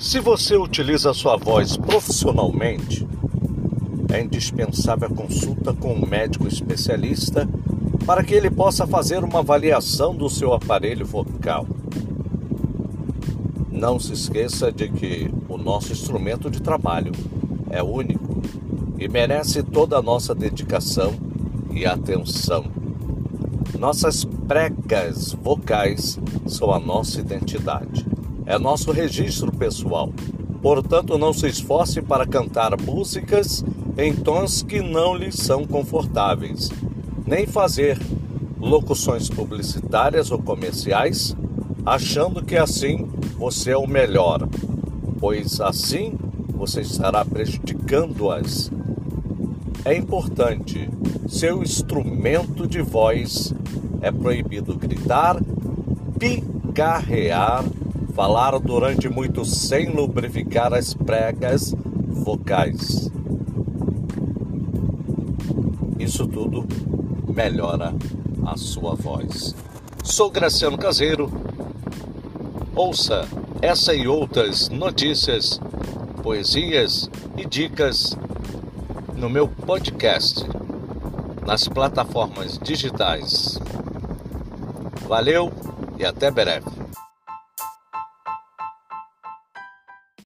Se você utiliza sua voz profissionalmente, é indispensável a consulta com um médico especialista para que ele possa fazer uma avaliação do seu aparelho vocal. Não se esqueça de que o nosso instrumento de trabalho é único e merece toda a nossa dedicação e atenção. Nossas pregas vocais são a nossa identidade é nosso registro pessoal. Portanto, não se esforce para cantar músicas em tons que não lhe são confortáveis, nem fazer locuções publicitárias ou comerciais achando que assim você é o melhor, pois assim você estará prejudicando-as. É importante, seu instrumento de voz é proibido gritar, picarrear falar durante muito sem lubrificar as pregas vocais. Isso tudo melhora a sua voz. Sou Graciano Caseiro. Ouça essa e outras notícias, poesias e dicas no meu podcast nas plataformas digitais. Valeu e até breve.